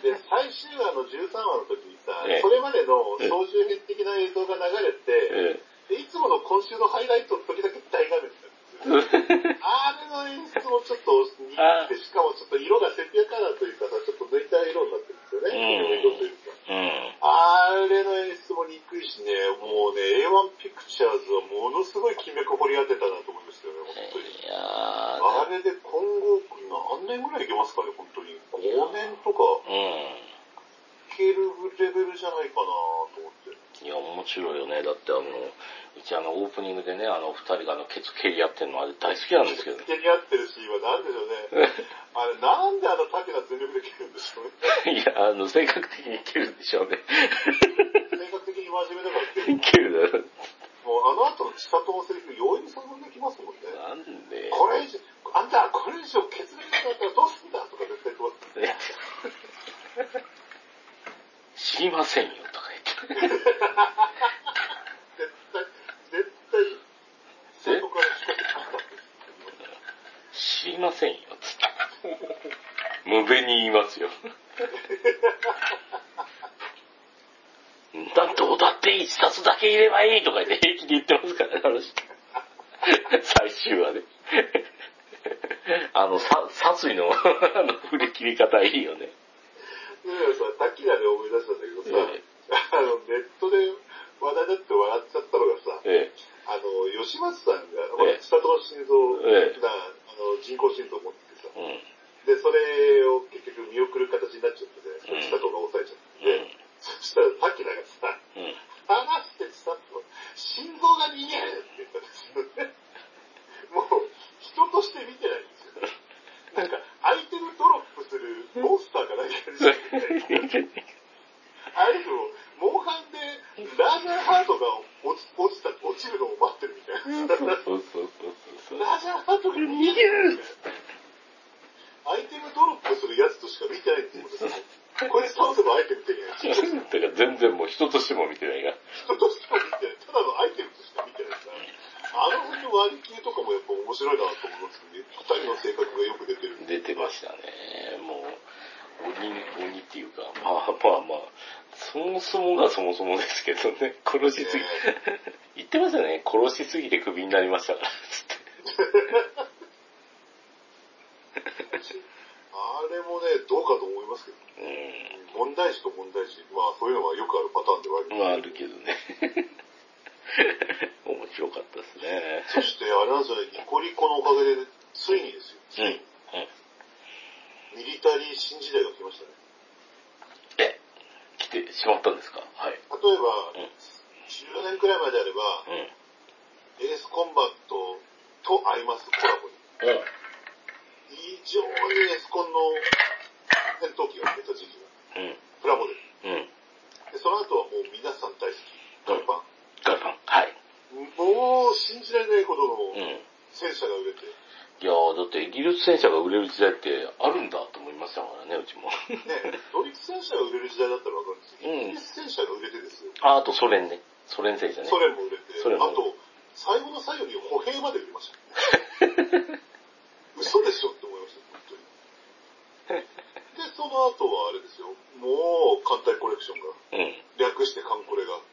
で、最終話の13話の時にさ、ええ、それまでの総集編的な映像が流れて、ええ、でいつもの今週のハイライトの時だけ大画面になるんですよ。あれの演出もちょっと似てて、しかもちょっと色がセピアカラーというかさ、ちょっと抜いた色になってるんですよね。うん、というか。うん、あれの演出も憎いしね、もうね、A1 ピクチャーズはものすごい金脈掘り当てたなと思いましたよね、本当に。いやあれで今後、何年ぐらいいけますかね、本当に。5年とか、うん。いけるレベルじゃないかなと思って。いや、面白いよね。だってあの、うちあの、オープニングでね、あの、二人があの、ケツ蹴り合ってるのあれ大好きなんですけど、ね。蹴り合ってるシーンは何でしょうね。あれ、なんであの竹が全力で蹴るんでしょうね。いや、あの、性格的に蹴るんでしょうね。性格的に真面目だから蹴る。蹴るだろ。もうあのセリフ、容易に想像できますもんね。なんで？これ以上、あんた、これ以上ケツ蹴りだったらどうすんだとか絶対言ってます。知りませんよ、とか言って。知りませんよ、つって。無べに言いますよ。だ、どうだって一冊だけいればいいとか言ってますからね、あの人。最終話で。あの、さ、殺意の、あの、振り切り方いいよね。ねえさ、さっきまで思い出したんだけどさ、ええ、あの、ネットで話題になって笑っちゃったのがさ、ええ、あの、吉松さんが、ええ、下と心臓が、あの、人工心臓を持っててさ、うん、で、それを結局見送る形になっちゃってね、うん、下とが押さえちゃって、うん、そしたらさっきなんかさ、うん、話して下と、心臓が逃げるって言ったんですよね。もう、人として見てないんですよ。なんか、相手のシャーとか逃げるアイテムドロップするやつとしか見てないんですよ。これ倒せばアイテム手に入る。だから全然もう人としても見てないが。人としても見てない。ただのアイテムとしか見てないから。あの辺の割り切りとかもやっぱ面白いなと思いますけどね。二人の性格がよく出てる。出てましたね。もう、鬼、鬼っていうか、まあまあまあ、そもそもがそもそもですけどね、殺しすぎ、言ってましたね、殺しすぎてクビになりましたから、つって。あれもね、どうかと思いますけど。うん。問題児と問題児。まあそういうのはよくあるパターンではありまああるけどね。面白かったですね。そしてあれなんですよね、ニコリコのおかげで、ついにですよ、ついに、ミリタリー新時代が来ましたね。え、来てしまったんですか？はい。例えば、うん10年くらい前であれば、うん。エースコンバットと合いますコラボに。うん。非常にエスコンの戦闘機が出た時期が、うん。プラモデル。うん。で、その後はもう皆さん大好き、ガルパガルパン。はい。ン。もう信じられないほどのうん。戦車が売れて、いやー、だって技術戦車が売れる時代ってあるんだと思いましたからね、うちも。ね、ドイツ戦車が売れる時代だったらわかるんですけど、うんイギリス戦車が売れてですよ。あ、あとソ連ね。ソ連戦車ね。ソ連も売れて、ソ連もあと、最後の最後に歩兵まで売りました。嘘でしょって思いました、本当に。で、その後はあれですよ、もう、艦隊コレクションが、うん。うん。略して艦コレが、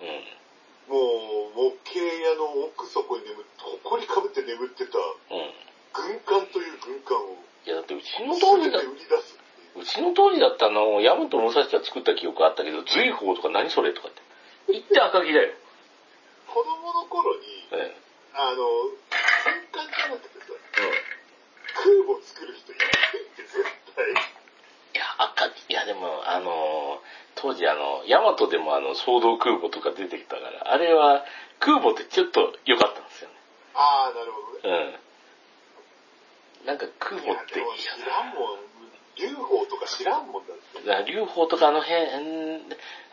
もう、模型屋の奥底に眠って、埃かぶって眠ってた、うん。軍艦という軍艦を、いや、だってうちの通りだ、売り出すっていう。うちの通りだったの、ヤマト武蔵が作った記憶あったけど、随宝とか何それとかって。言って赤木だよ。子供の頃に、えあの、軍艦じゃなくてさ、空母作る人いないって絶対。いや、赤木、いやでも、あのー当時あの、ヤマトでもあの、総動空母とか出てきたから、あれは、空母ってちょっと良かったんですよね。ああ、なるほどね。うん。なんか空母って、でも知らんもん。劉邦とか知らんもんだって。いや劉邦とかあの辺、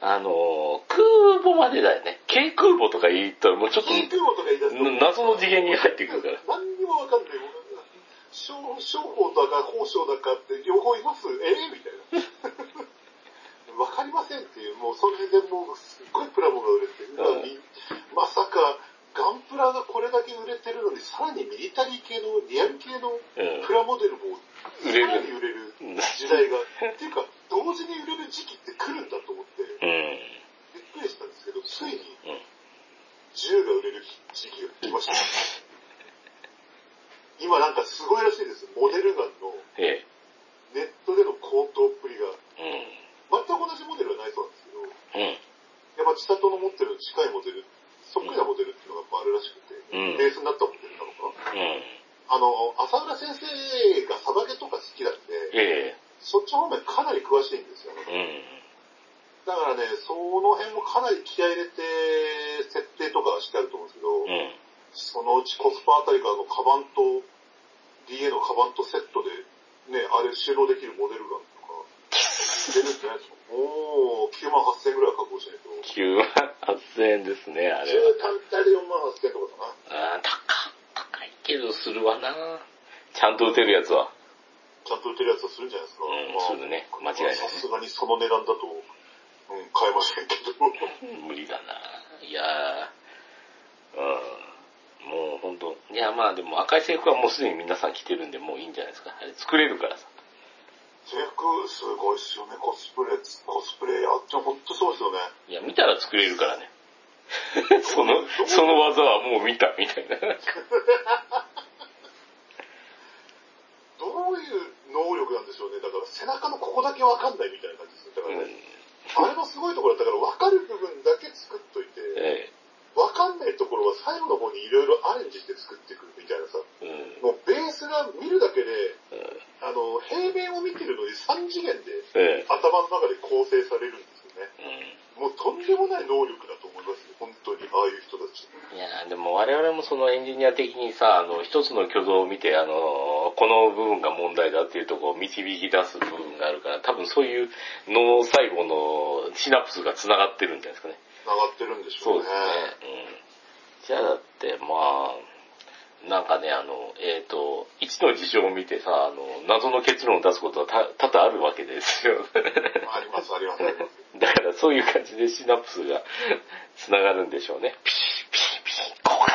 あのー空母までだよね。軽空母とか言ったらもうちょっと、軽空母とか言い出すと。謎の次元に入ってくるから。何にもわかんない。商商法だか宝章だかって両方います？ええみたいな。わかりませんっていう、もうそれでもうすっごいプラモが売れてまさかガンプラがこれだけ売れてるのに、さらにミリタリー系の、リアル系のうんプラモデルも売れるさらに売れる時代が、っていうか、同時に売れる時期って来るんだと思って、うん。びっくりしたんですけど、ついにうん。銃が売れる時期が来ました。今なんかすごいらしいです。モデルガンのええ。ネットでの高騰っぷりが、う全く同じモデルはないそうなんですけど。やっぱ千里の持ってる近いモデル、そっくりなモデルっていうのがやっぱあるらしくて、うんベースになったモデルなのかな。うん。あの、浅浦先生がサバゲとか好きなんで、ええ。そっち方面かなり詳しいんですよ。うん。だからね、その辺もかなり気合い入れて、設定とかはしてあると思うんですけど、うん。そのうちコスパあたりからのカバンと、DA のカバンとセットで、ね、あれ収納できるモデルガンとか、出るんじゃないですか。もう、9万8000円ぐらいは確保しないと。9万8000円ですね、あれは。中単体で4万8000円とかかな。ああ、高、高いけどするわな。ちゃんと打てるやつは。ちゃんと売ってるやつはするんじゃないですか。うんまあするね間違いないねさすがにその値段だと、うん、買えませんけど。無理だな。いやー、うん。もう本当いやまあでも赤い制服はもうすでに皆さん着てるんでもういいんじゃないですか。あれ作れるからさ。制服、すごいっすよね。コスプレ、コスプレやってほんとそうですよね。いや、見たら作れるからね。その、その技はもう見た、みたいな。どういう能力なんでしょうね。だから背中のここだけわかんないみたいな感じですよ。だからね、あれのすごいところだったから分かる部分だけ作っといて、え分かんないところは最後の方にいろいろアレンジして作っていくみたいなさ。えうん。もうベースが見るだけで、うんあの、平面を見てるのに3次元でええ頭の中で構成されるんですよね。うん。もうとんでもない能力だと思いますよ。本当に、ああいう人たち。いやーでも我々もそのエンジニア的にさ、あの、一つの挙動を見て、あの、この部分が問題だっていうところを導き出す部分があるから、多分そういう脳細胞のシナプスが繋がってるんじゃないですかね。繋がってるんでしょうね。そうですね。うん。じゃあだって、まあ、なんかね、あの、えっ、と、一の事象を見てさ、あの、謎の結論を出すことはた多々あるわけですよ。あります、あります、あります。だからそういう感じでシナプスが 繋がるんでしょうね。ピシッピシッピシッ、ここか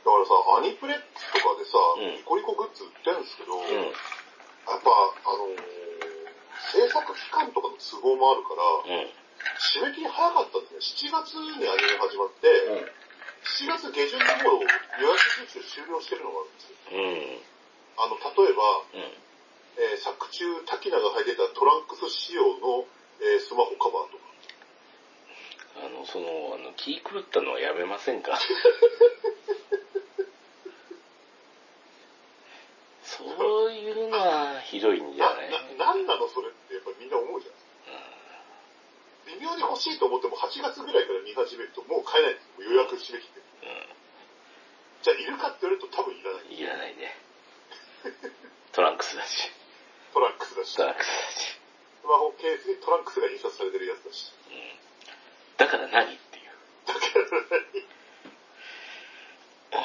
だからさ、アニプレックスとかでさ、うんニコニコグッズ売ってるんですけど、うん。やっぱ、あのー制作期間とかの都合もあるから、うん。締め切り早かったんですね。7月にアニメ始まって、7月下旬にもう予約受注終了してるのがあるんですよ。うん。あの、例えば、うん。えー作中、滝名が履いてたトランクス仕様の、えースマホカバーとか。あの、その、あの、気狂ったのはやめませんか？そういうのはひどいんじゃな、ない？な、なんなのそれってやっぱりみんな思うじゃないですか。微妙に欲しいと思っても8月ぐらいから見始めるともう買えないんですよ。もう予約締め切って。じゃあいるかって言われると多分いらない。うん。いらないね。トランクスだし。トランクスだし、トランクスだし。スマホケースにトランクスが印刷されてるやつだし。だから何っていう。だから何？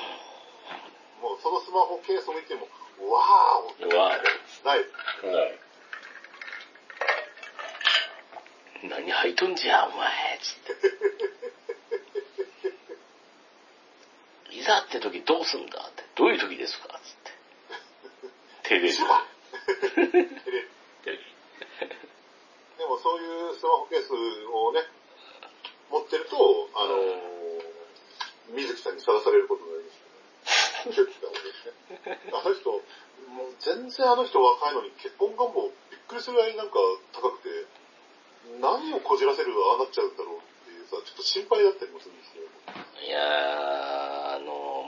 もうそのスマホケースを見ても、わーおうわない。何履いとんじゃ、お前、つって。いざって時どうすんだ？って。どういう時ですか？つって。照れる。一緒だ照れるでもそういうスマホケースをね、持ってると、あのー、水木さんにさらされることになりますよね。ね。あの人、もう全然あの人若いのに結婚願望びっくりするぐらいなんか高くて、何をこじらせるとああなっちゃうんだろうっていうさ、ちょっと心配だったりもするんですけど。いやー、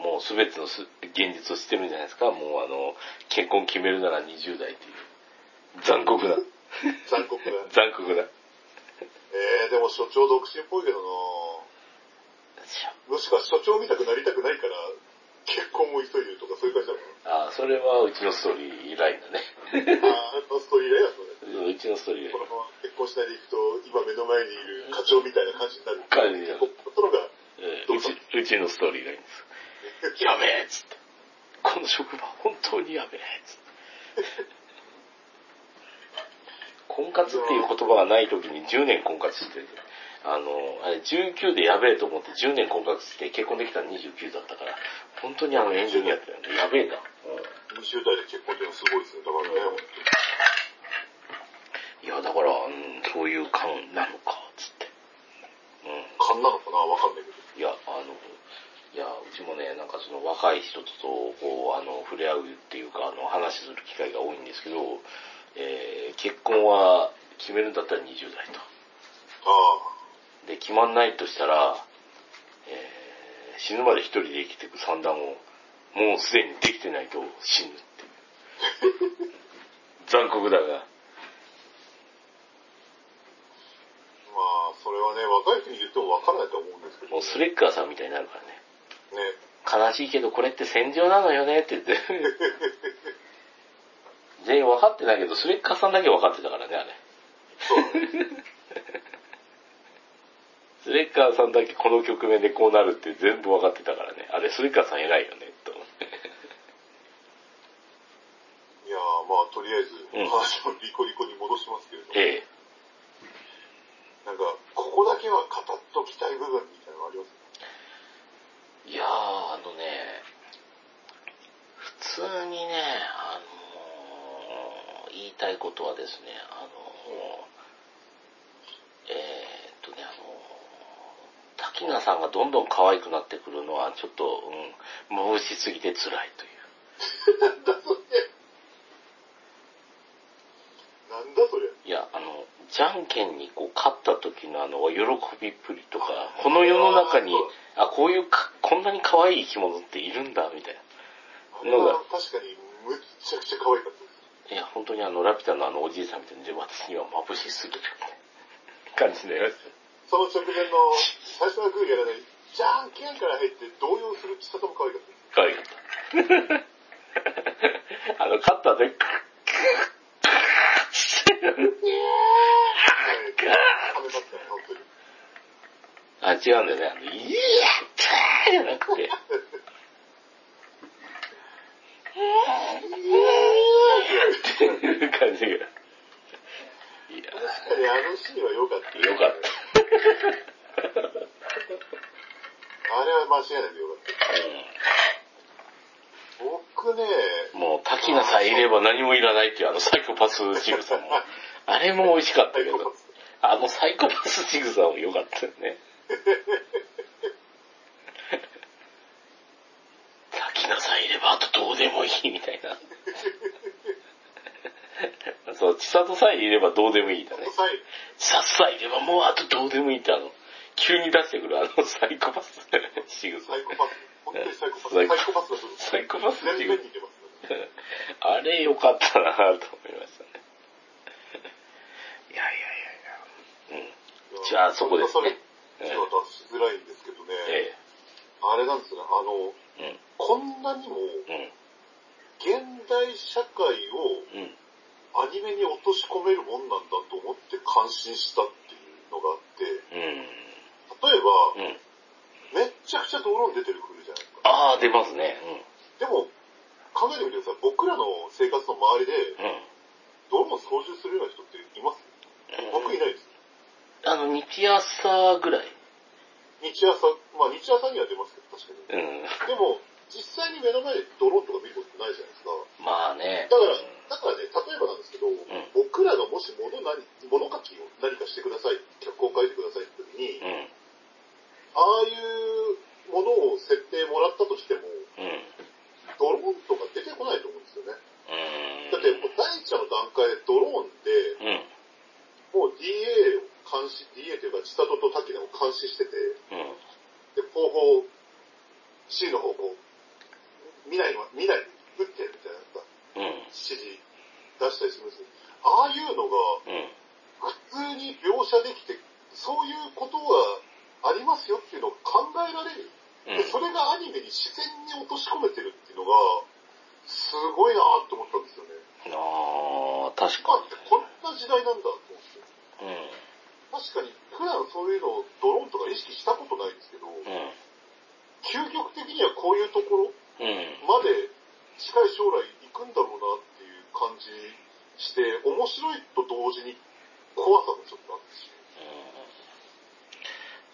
もうすべてのす現実を知ってるんじゃないですか。もうあの、結婚決めるなら20代っていう。残酷な。残酷な。残酷な。えー、でも所長独身っぽいけどなもしか所長見たくなりたくないから、結婚を急いでるとかそういう感じなの？かあーそれはうちのストーリーラインだね。なあー、あのストーリーだよ、それ。うちのストーリーラインこの。まま結婚しないでいくと、今目の前にいる課長みたいな感じになる。感じになるここのが、えーうち、うちのストーリーラインです。やべえっつって。この職場本当にやべえっつって。婚活っていう言葉がない時に10年婚活してる。あの、あれ19でやべえと思って10年婚活して結婚できたら29だったから、本当にあのエンジニアってやべえな。うん20代で結婚っていうのはすごいですね。だからね、本いや、だから、うん、そういう感なのか、つって。うん。勘なのかなわかんないけど。いや、あの、いや、うちもね、なんかその若い人とこう、あの、触れ合うっていうか、あの、話する機会が多いんですけど、えー結婚は決めるんだったら20代と。あで、決まんないとしたら、えー死ぬまで一人で生きていく算段を、もうすでにできてないと死ぬっていう。残酷だが。あ。まあ、それはね、若い人に言ってもわからないと思うんですけど。もうスレッカーさんみたいになるからね。ね。悲しいけどこれって戦場なのよねって言って。全員分かってないけど、スレッカーさんだけ分かってたからね、あれ。スレッカーさんだけこの局面でこうなるって全部分かってたからね。あれ、スレッカーさん偉いよね、と思って。いやーまあ、とりあえず、うん話をリコリコに戻しますけれども、ええ。なんか、ここだけは語っときたい部分みたいなのありますいやー、あのね、普通にね、あのー言いたいことはですね、あのーえーっとね、あのー滝名さんがどんどん可愛くなってくるのはちょっと、うん、眩しすぎて辛いという。なんだそれ。なんだそれ。いや、あの、じゃんけんにこう勝った時のあの、喜びっぷりとか、この世の中に、あ、こういうか、こんなに可愛い生き物っているんだ、みたいな。あれは確かに、むっちゃくちゃ可愛かっ。いや、本当にあの、ラピュタのあの、おじいさんみたいに、私には眩しすぎる感じになりました。その直前の、最初のグーやらない、じゃんけんから入って動揺するちさとも可愛かった。可愛かった。あの、カッターで、クッ、クッ、クッ、あ、違うんだよね。あの、いやったじゃなくて。っていう感じが。いや。確かにあのシーンは良かった、ね。良かった。あれは間違いなく良かった。うん、僕ね、もう滝名さえいれば何もいらないっていうあのサイコパスちぐさも、あれも美味しかったけど、あのサイコパスちぐさも良かったよね。滝名さえいればあとどうでもいいみたいな。そう、千里さえいればどうでもいいんだね。千里さえいればもうあとどうでもいいってあの、急に出してくるあのサイコパス 仕草。サイコパス。本当にサイコパス。サイコパスだとサイコパス全面に出ます あれ良かったなと思いましたね。いやいやいやいや。うん。じゃあそこですね。手は出しづらいんですけどね。ええ、あれなんですね、あの、うん、こんなにも、現代社会をアニメに落とし込めるもんなんだと思って感心したっていうのがあって、うん、例えば、うん、めっちゃくちゃドローン出てる国じゃないですか。ああ、出ますね。でも、考えてみてください。僕らの生活の周りで、ドローン操縦するような人っています、僕いないです。あの、日朝ぐらい日朝、まあ日朝には出ますけど、確かに。うん、でも、実際に目の前でドローンとか見ることないじゃないですか。まあね。だから、だからね、例えばなんですけど、うん、僕らがもし物何、物書きを何かしてください、脚本書いてくださいって時に、うん、ああいうものを設定もらったとしても、うん、ドローンとか出てこないと思うんですよね。だってもう第一の段階でドローンで、もう DA を監視、DA というか千里と滝野を監視してて、で、後方、C の方向、未来は、未来打ってみたいなさ、うん、指示出したりするんですああいうのが、普通に描写できて、そういうことがありますよっていうのを考えられる。でそれがアニメに自然に落とし込めてるっていうのが、すごいなって思ったんですよね。ああ、確かに。こんな時代なんだと思って。うん、確かに、普段そういうのをドローンとか意識したことないんですけど、うん、究極的にはこういうところ、まで近い将来行くんだろうなっていう感じして、面白いと同時に怖さもちょっとあってし。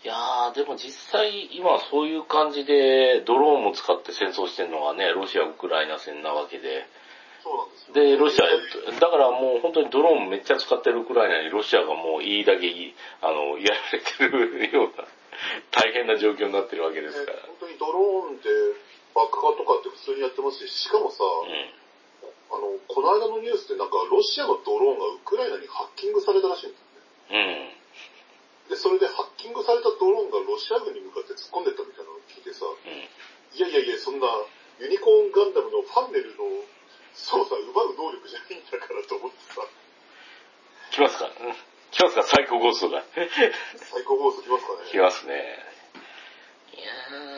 いやー、でも実際今そういう感じでドローンも使って戦争してるのがね、ロシア・ウクライナ戦なわけで。そうなんですで、ロシア、だからもう本当にドローンめっちゃ使ってるウクライナにロシアがもういいだけ、あの、やられてるような、大変な状況になってるわけですから。本当にドローンで爆破とかって普通にやってますし、しかもさ、うん、あの、この間のニュースでなんかロシアのドローンがウクライナにハッキングされたらしいんですね。うん。で、それでハッキングされたドローンがロシア軍に向かって突っ込んでったみたいなのを聞いてさ、うん、いやいやいや、そんなユニコーンガンダムのファンネルの操作奪う能力じゃないんだからと思ってさ。来ますか？来ますか？サイコゴーストが。サイコゴースト来ますかね来ますね。いやー、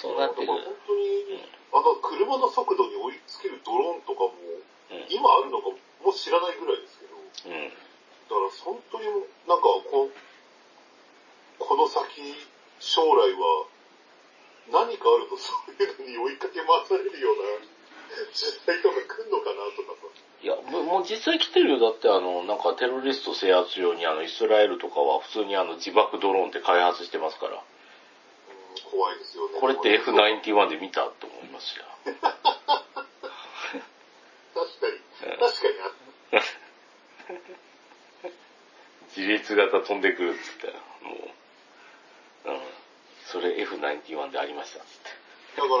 そうなってくる。本当に、あの、車の速度に追いつけるドローンとかも、うん、今あるのかも知らないぐらいですけど、うん、だから本当になんかこ、この先、将来は、何かあるとそういうのに追いかけ回されるような時代とか来んのかなとかさ。いや、もう実際来てるよ。だってあの、なんかテロリスト制圧用にあの、イスラエルとかは普通にあの、自爆ドローンって開発してますから。怖いですよね。これって F91 で見たと思いますよ。確かに。確かにあ自立型飛んでくるっつって、もう、うん。それ F91 でありましたっつって。だから、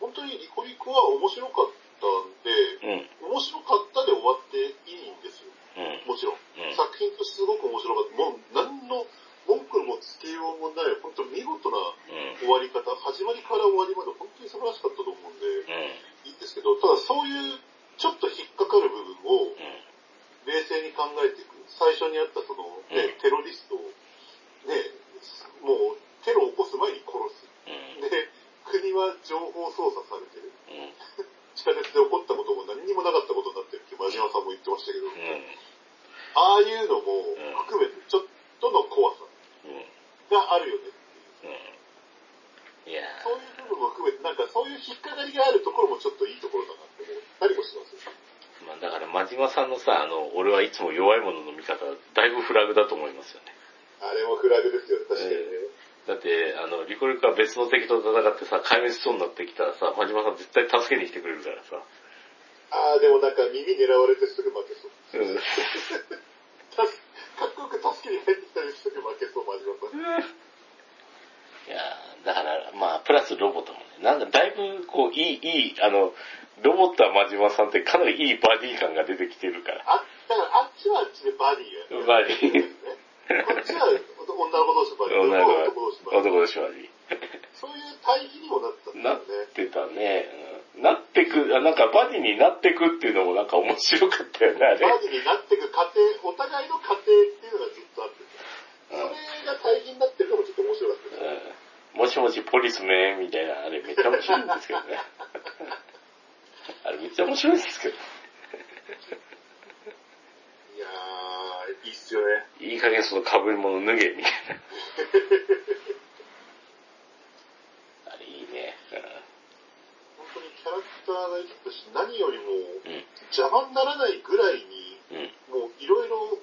本当にリコリコは面白かったんで、うん、面白かったで終わっていいんですよ。うん、もちろん、うん、作品としてすごく面白かった。もう何の文句もつけようもない、本当見事な終わり方、始まりから終わりまで本当に素晴らしかったと思うんで、いいんですけど、ただそういうちょっと引っかかる部分を冷静に考えていく。最初にあったその、ね、テロリストを、ね、もうテロを起こす前に殺す。で、国は情報操作されてる。地下鉄で起こったことも何にもなかったことになってるって真島さんも言ってましたけど、ああいうのも含めてちょっとの怖さ。があるよねっていう。うん、いやそういう部分も含めて、なんかそういう引っかかりがあるところもちょっといいところだなって思ったりもしますよ。まあだから真島さんのさ、あの、俺はいつも弱いものの見方、だいぶフラグだと思いますよね。あれもフラグですよね、確かにね。だって、あの、リコリコは別の敵と戦ってさ、壊滅しそうになってきたらさ、真島さん絶対助けに来てくれるからさ。ああ、でもなんか耳狙われてすぐ負けそう。うん。かっこよく助けに入ってきたりすぐ負けそう、真島さん。いやだから、まあ、プラスロボットもね、なんかだいぶ、こう、いい、いい、あの、ロボットは真島さんってかなりいいバディ感が出てきてるから。あ、だからあっちはあっちでバディや、バディ。こっちは女の子同士バディ。女の子同士バディ。男同士バディ。そういう対比にもなってたんだよね。なってたね。うん、なってく、あなんかバディになってくっていうのもなんか面白かったよね、あれ。バディになってく過程、お互いの過程っていうのがずっとあってそれが対比になってるのもちょっと面白かったね。うん、もしもしポリスメンみたいな、あれめっちゃ面白いんですけどね。あれめっちゃ面白いですけど。いやー、いいっすよね。いい加減その被り物脱げ、みたいな。あれいいね。本当にキャラクターが生きたし、何よりも、邪魔にならないぐらいに、うん、もういろいろ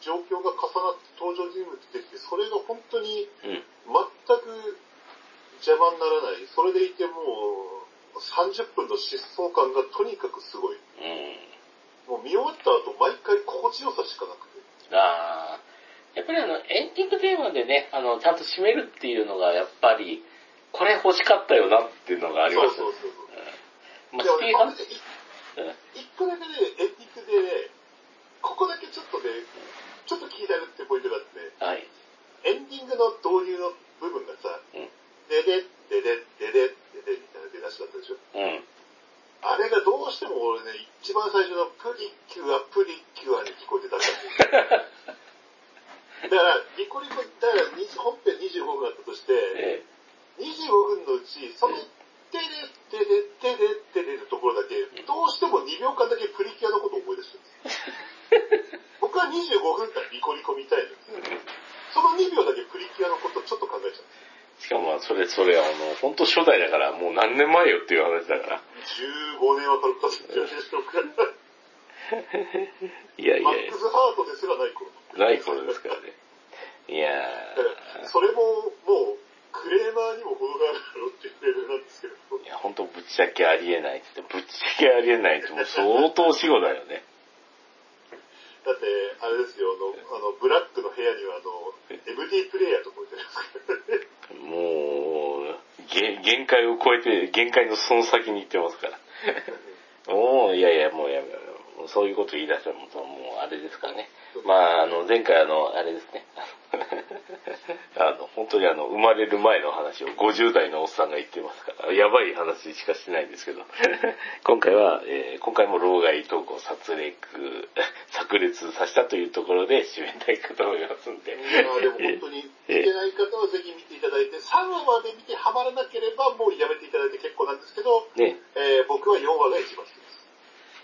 状況が重なって登場人物出てきて、それが本当に全く邪魔にならない。それでいてもう30分の疾走感がとにかくすごい。うん、もう見終わった後毎回心地よさしかなくて。ああ。やっぱりあの、エンディングテーマでね、あの、ちゃんと締めるっていうのがやっぱり、これ欲しかったよなっていうのがありますね。そうそうそうそう。うん、まあ、スティーハン、一個だけね、エンディングでね、ここだけちょっとね、ちょっと気になるってポイントがあってね、はい、エンディングの導入の部分がさ、うん、でで、でで、でで、ででみたいな出だしだったでしょ。うん、あれがどうしても俺ね、一番最初のプリキュア、プリキュアに聞こえてたんだだから、リコリコ、だから本編25分だったとして、ええ、25分のうち、その、てれ、てれ、てれ、てれのところだけ、どうしても2秒間だけプリキュアのことを思い出してるんです。僕は25分間リコリコ見たいんです。その2秒だけプリキュアのことちょっと考えちゃう。しかも、それ、それ、あの、本当初代だから、もう何年前よっていう話だから。15年は経ったいでし。いやいやマックスハートですらない頃。ない頃ですからね。いやそれも、もう、クレーマーにも程があるだろうっていうレベルなんですけど。いや、本当ぶっちゃけありえないって言って、ぶっちゃけありえないってもう相当死後だよね。だって、あれですよ、あの、あのブラックの部屋には、あの、MD プレイヤーとか置いてありますからね。もう、限界を超えて、限界のその先に行ってますから。もう、いやいや、もうやめよう。そういうこと言い出したらもう、あれですからね。まあ、あの、前回あの、あれですね。あの、本当にあの、生まれる前の話を50代のおっさんが言ってますから、やばい話しかしてないんですけど、今回は、えー、今回も老害投稿殺戮、炸裂させたというところで締めたいかと思いますんで。まあでも本当に、見てない方はぜひ見ていただいて、3話まで見てハマらなければもうやめていただいて結構なんですけど、ねえー、僕は4話が一番好きです。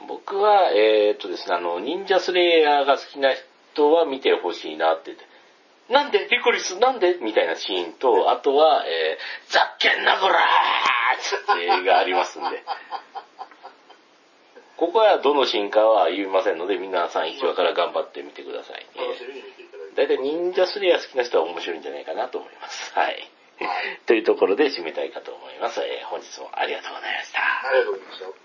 僕は、えー、っとですね、あの、忍者スレイヤーが好きな人は見てほしいなって言って。なんで？リコリスなんで？みたいなシーンと、あとは、えー、ざっけんなこらーってがありますんで。ここはどのシーンかは言いませんので、皆さん1話から頑張ってみてください。だいたい忍者スレイヤー好きな人は面白いんじゃないかなと思います。はい。というところで締めたいかと思います。えー、本日もありがとうございました。ありがとうございました。